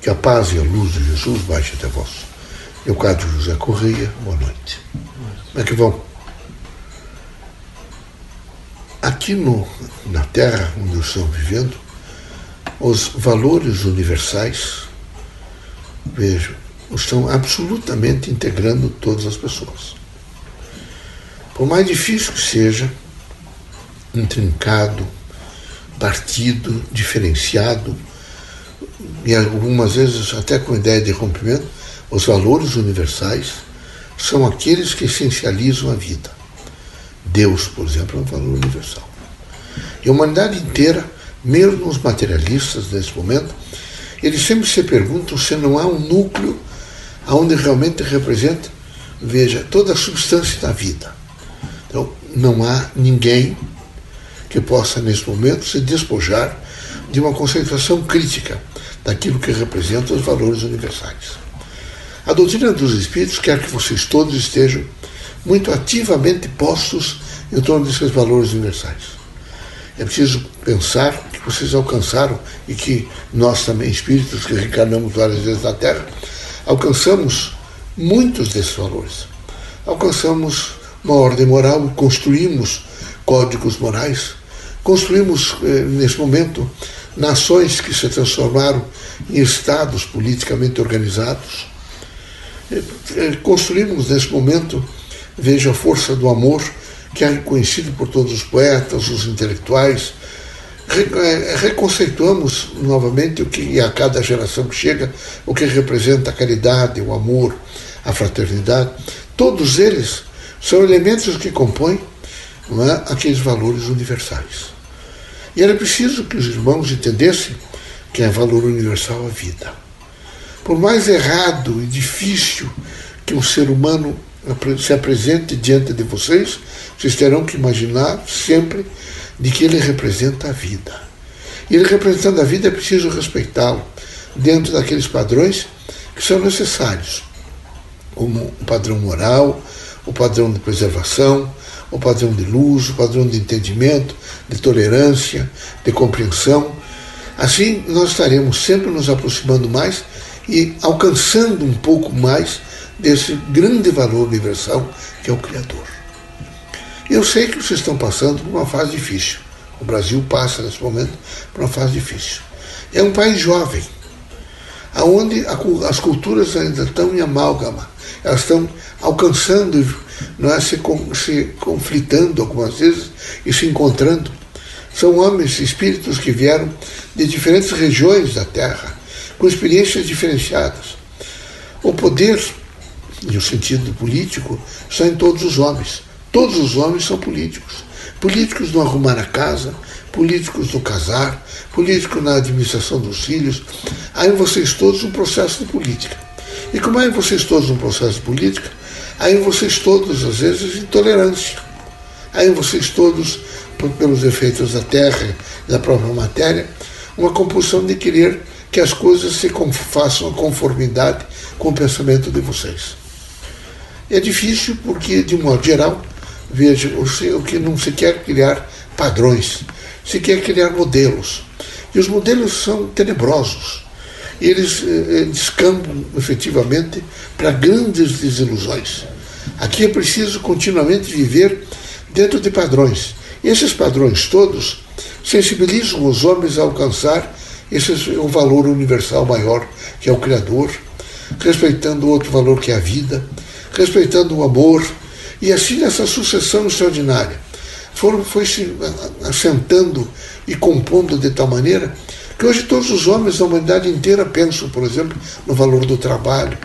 Que a paz e a luz de Jesus baixe até vós. Leocádio José Correia, boa noite. Como é que vão? Aqui no, na Terra onde estamos vivendo, os valores universais, vejo, estão absolutamente integrando todas as pessoas. Por mais difícil que seja, intrincado, partido, diferenciado, e algumas vezes até com ideia de rompimento, os valores universais são aqueles que essencializam a vida. Deus, por exemplo, é um valor universal. E a humanidade inteira, mesmo os materialistas nesse momento, eles sempre se perguntam se não há um núcleo onde realmente representa, veja, toda a substância da vida. Então, não há ninguém que possa, nesse momento, se despojar de uma concentração crítica daquilo que representa os valores universais. A doutrina dos Espíritos quer que vocês todos estejam muito ativamente postos em torno desses valores universais. É preciso pensar que vocês alcançaram e que nós também, espíritos que reencarnamos várias vezes na Terra, alcançamos muitos desses valores. Alcançamos uma ordem moral e construímos códigos morais. Construímos, eh, nesse momento, nações que se transformaram em estados politicamente organizados. Eh, eh, construímos, nesse momento, veja a força do amor, que é reconhecido por todos os poetas, os intelectuais. Reconceituamos novamente o que a cada geração que chega, o que representa a caridade, o amor, a fraternidade. Todos eles são elementos que compõem é, aqueles valores universais. E era preciso que os irmãos entendessem que é valor universal a vida. Por mais errado e difícil que um ser humano se apresente diante de vocês, vocês terão que imaginar sempre de que ele representa a vida. E ele representando a vida é preciso respeitá-lo dentro daqueles padrões que são necessários, como o padrão moral, o padrão de preservação, o padrão de luz, o padrão de entendimento, de tolerância, de compreensão. Assim, nós estaremos sempre nos aproximando mais e alcançando um pouco mais desse grande valor universal que é o Criador. Eu sei que vocês estão passando por uma fase difícil. O Brasil passa nesse momento por uma fase difícil. É um país jovem, onde as culturas ainda estão em amálgama elas estão alcançando, não é, se, se conflitando algumas vezes e se encontrando. São homens, espíritos que vieram de diferentes regiões da Terra, com experiências diferenciadas. O poder, e o sentido político, está em todos os homens. Todos os homens são políticos. Políticos no arrumar a casa, políticos no casar, políticos na administração dos filhos. Há em vocês todos um processo de política. E como há em vocês todos um processo político, há em vocês todos, às vezes, intolerância. Em vocês todos, pelos efeitos da terra da própria matéria, uma compulsão de querer que as coisas se façam a conformidade com o pensamento de vocês. É difícil porque, de modo geral, veja, o que não se quer criar padrões, se quer criar modelos. E os modelos são tenebrosos eles eh, descambam efetivamente para grandes desilusões. Aqui é preciso continuamente viver dentro de padrões. Esses padrões todos sensibilizam os homens a alcançar esse o valor universal maior, que é o Criador, respeitando outro valor que é a vida, respeitando o amor, e assim essa sucessão extraordinária foram, foi se assentando e compondo de tal maneira que hoje todos os homens da humanidade inteira pensam, por exemplo, no valor do trabalho.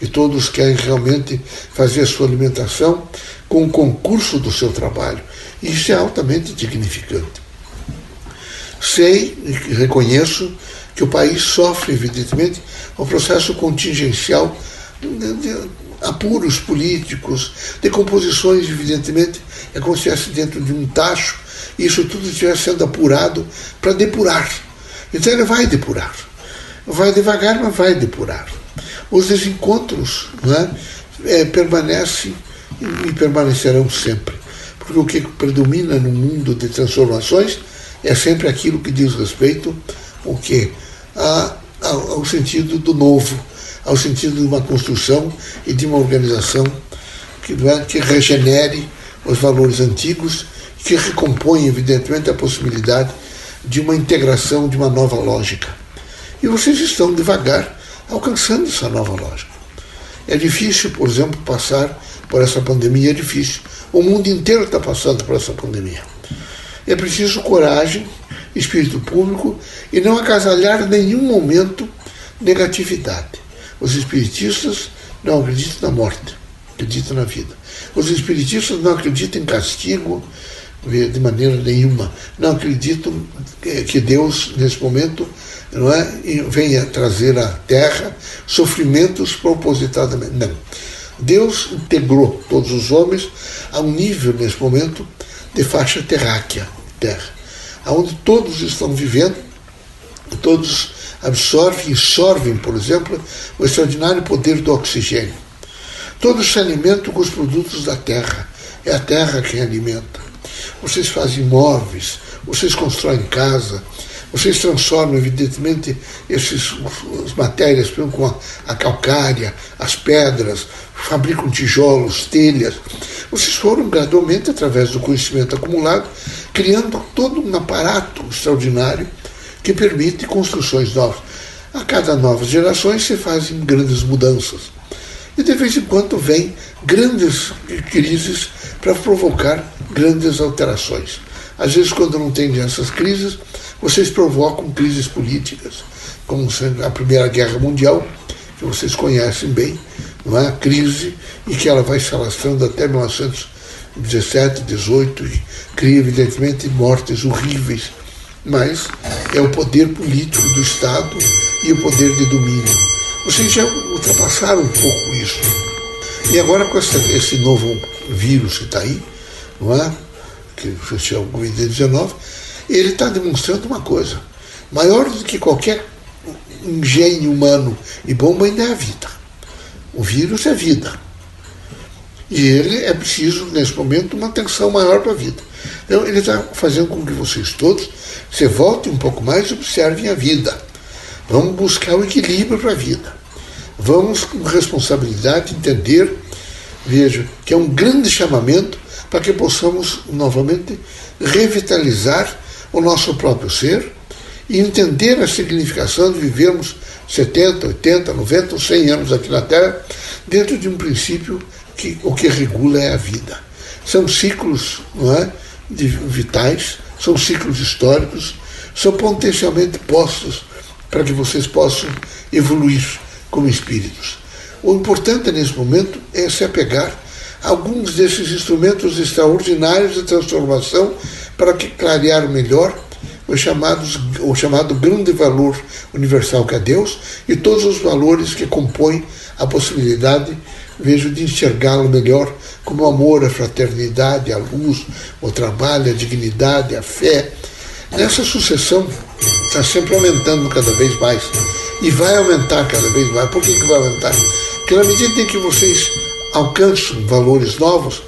E todos querem realmente fazer a sua alimentação com o concurso do seu trabalho. E isso é altamente dignificante. Sei e reconheço que o país sofre, evidentemente, um processo contingencial de apuros políticos, de composições, evidentemente, é como se estivesse dentro de um tacho, e isso tudo estivesse sendo apurado para depurar então ele vai depurar. Vai devagar, mas vai depurar. Os desencontros né, é, permanecem e permanecerão sempre. Porque o que predomina no mundo de transformações é sempre aquilo que diz respeito o que a, ao, ao sentido do novo, ao sentido de uma construção e de uma organização que, é, que regenere os valores antigos, que recompõe, evidentemente, a possibilidade de uma integração de uma nova lógica. E vocês estão devagar alcançando essa nova lógica. É difícil, por exemplo, passar por essa pandemia, é difícil. O mundo inteiro está passando por essa pandemia. É preciso coragem, espírito público e não acasalhar em nenhum momento negatividade. Os espiritistas não acreditam na morte, acreditam na vida. Os espiritistas não acreditam em castigo de maneira nenhuma. Não acreditam que Deus, nesse momento, não é, venha trazer à terra sofrimentos propositadamente. Não. Deus integrou todos os homens a um nível, nesse momento, de faixa terráquea, terra, onde todos estão vivendo, todos absorvem e sorvem, por exemplo, o extraordinário poder do oxigênio. Todos se alimentam com os produtos da terra. É a terra quem alimenta. Vocês fazem móveis, vocês constroem casa, vocês transformam, evidentemente, essas matérias, por com a, a calcária, as pedras, fabricam tijolos, telhas. Vocês foram gradualmente, através do conhecimento acumulado, criando todo um aparato extraordinário que permite construções novas. A cada novas gerações se fazem grandes mudanças. E de vez em quando vem grandes crises para provocar grandes alterações. Às vezes, quando não tem essas crises, vocês provocam crises políticas, como a Primeira Guerra Mundial, que vocês conhecem bem, não é? a crise, e que ela vai se alastrando até 1917, 18, e cria, evidentemente, mortes horríveis. Mas é o poder político do Estado e o poder de domínio. Vocês já ultrapassaram um pouco isso. E agora com essa, esse novo vírus que está aí, não é? que se chama Covid-19, ele está demonstrando uma coisa. Maior do que qualquer engenho humano e bomba ainda é a vida. O vírus é vida. E ele é preciso, nesse momento, uma atenção maior para a vida. Então, ele está fazendo com que vocês todos se voltem um pouco mais e observem a vida. Vamos buscar o equilíbrio para a vida. Vamos, com responsabilidade, entender, veja, que é um grande chamamento para que possamos novamente revitalizar o nosso próprio ser e entender a significação de vivermos 70, 80, 90 ou 100 anos aqui na Terra dentro de um princípio que o que regula é a vida. São ciclos não é, de, vitais, são ciclos históricos, são potencialmente postos para que vocês possam evoluir como espíritos. O importante nesse momento é se apegar alguns desses instrumentos extraordinários de transformação para que clarear melhor os chamados, o chamado grande valor universal que é Deus e todos os valores que compõem a possibilidade, vejo, de enxergá-lo melhor como o amor, a fraternidade, a luz, o trabalho, a dignidade, a fé. Nessa sucessão está sempre aumentando cada vez mais e vai aumentar cada vez mais. Por que, que vai aumentar? Porque na medida em que vocês alcançam valores novos,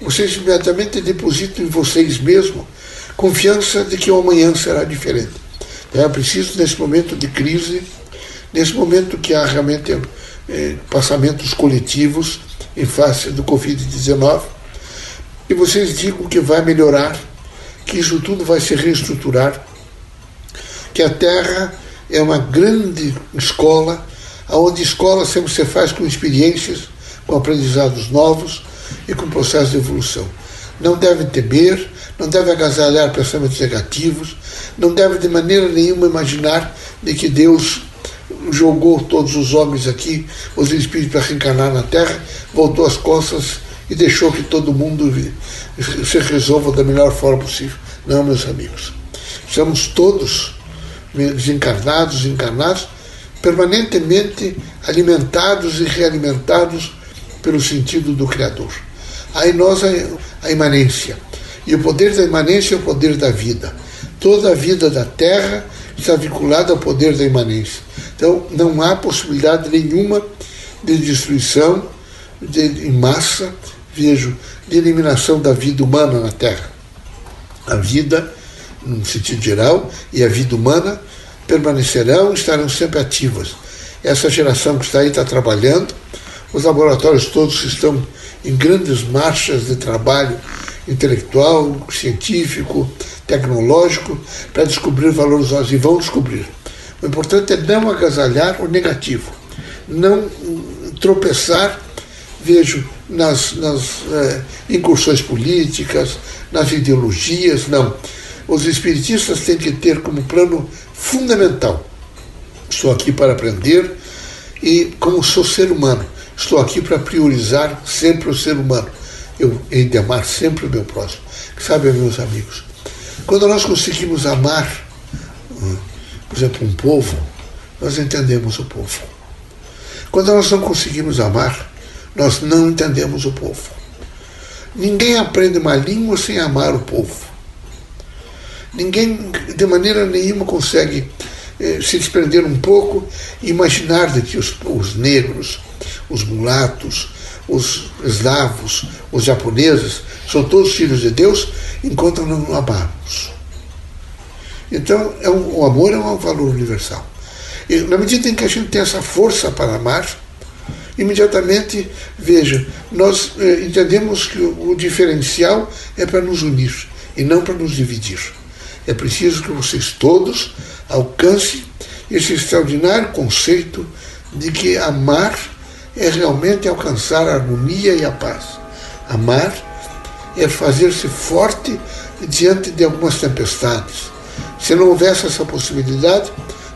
vocês imediatamente depositam em vocês mesmos confiança de que o amanhã será diferente. Então, é preciso, nesse momento de crise, nesse momento que há realmente é, passamentos coletivos em face do Covid-19, que vocês digam que vai melhorar, que isso tudo vai se reestruturar, que a Terra é uma grande escola, onde escola sempre se faz com experiências, com aprendizados novos e com processo de evolução. Não deve temer, não deve agasalhar pensamentos negativos, não deve de maneira nenhuma imaginar de que Deus jogou todos os homens aqui, os espíritos para reencarnar na Terra, voltou as costas e deixou que todo mundo se resolva da melhor forma possível. Não, meus amigos. Estamos todos desencarnados, encarnados, permanentemente alimentados e realimentados pelo sentido do Criador. Em nós a imanência. E o poder da imanência é o poder da vida. Toda a vida da Terra está vinculada ao poder da imanência. Então, não há possibilidade nenhuma de destruição de, em massa, vejo, de eliminação da vida humana na Terra. A vida, no sentido geral, e a vida humana permanecerão e estarão sempre ativas. Essa geração que está aí está trabalhando, os laboratórios todos estão em grandes marchas de trabalho intelectual, científico, tecnológico, para descobrir valores novos e vão descobrir. O importante é não agasalhar o negativo, não tropeçar, vejo, nas, nas é, incursões políticas, nas ideologias, não. Os espiritistas têm que ter como plano fundamental: estou aqui para aprender e, como sou ser humano, estou aqui para priorizar sempre o ser humano. Eu hei de amar sempre o meu próximo. Sabe, meus amigos, quando nós conseguimos amar, hum, por exemplo, um povo, nós entendemos o povo. Quando nós não conseguimos amar, nós não entendemos o povo. Ninguém aprende uma língua sem amar o povo. Ninguém, de maneira nenhuma, consegue eh, se desprender um pouco e imaginar de que os, os negros, os mulatos, os eslavos, os japoneses, são todos filhos de Deus, enquanto não amarmos. Então, é um, o amor é um valor universal. E na medida em que a gente tem essa força para amar, imediatamente, veja, nós eh, entendemos que o, o diferencial é para nos unir e não para nos dividir. É preciso que vocês todos alcancem esse extraordinário conceito de que amar é realmente alcançar a harmonia e a paz. Amar é fazer-se forte diante de algumas tempestades. Se não houvesse essa possibilidade,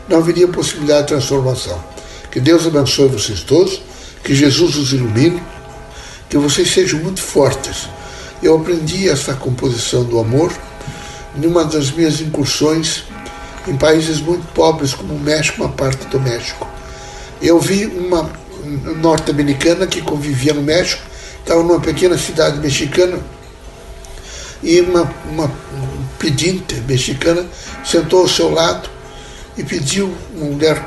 não haveria possibilidade de transformação. Que Deus abençoe vocês todos, que Jesus os ilumine, que vocês sejam muito fortes. Eu aprendi essa composição do amor numa das minhas incursões em países muito pobres, como o México, uma parte do México. Eu vi uma norte-americana que convivia no México, estava numa pequena cidade mexicana, e uma, uma pedinte mexicana sentou ao seu lado e pediu, uma mulher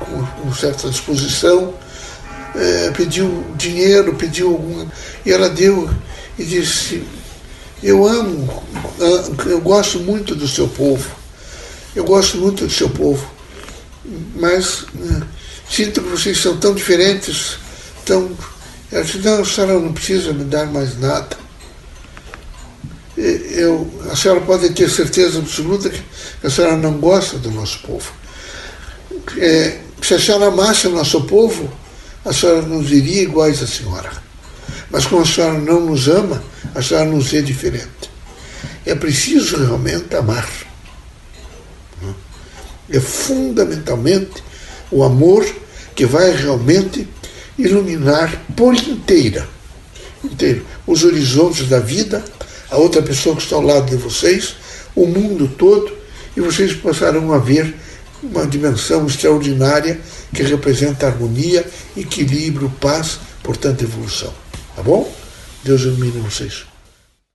com, com certa disposição, é, pediu dinheiro, pediu alguma, e ela deu e disse, eu amo, eu gosto muito do seu povo, eu gosto muito do seu povo, mas né, sinto que vocês são tão diferentes, tão. Ela disse, não, a senhora não precisa me dar mais nada. Eu, a senhora pode ter certeza absoluta que a senhora não gosta do nosso povo. É, se a senhora amasse o nosso povo, a senhora nos iria iguais à senhora. Mas como a senhora não nos ama, a senhora nos é diferente. É preciso realmente amar. É fundamentalmente o amor que vai realmente iluminar por inteira, inteiro, os horizontes da vida, a outra pessoa que está ao lado de vocês, o mundo todo, e vocês passarão a ver uma dimensão extraordinária que representa harmonia, equilíbrio, paz, portanto evolução. Tá bom? Deus ilumine vocês.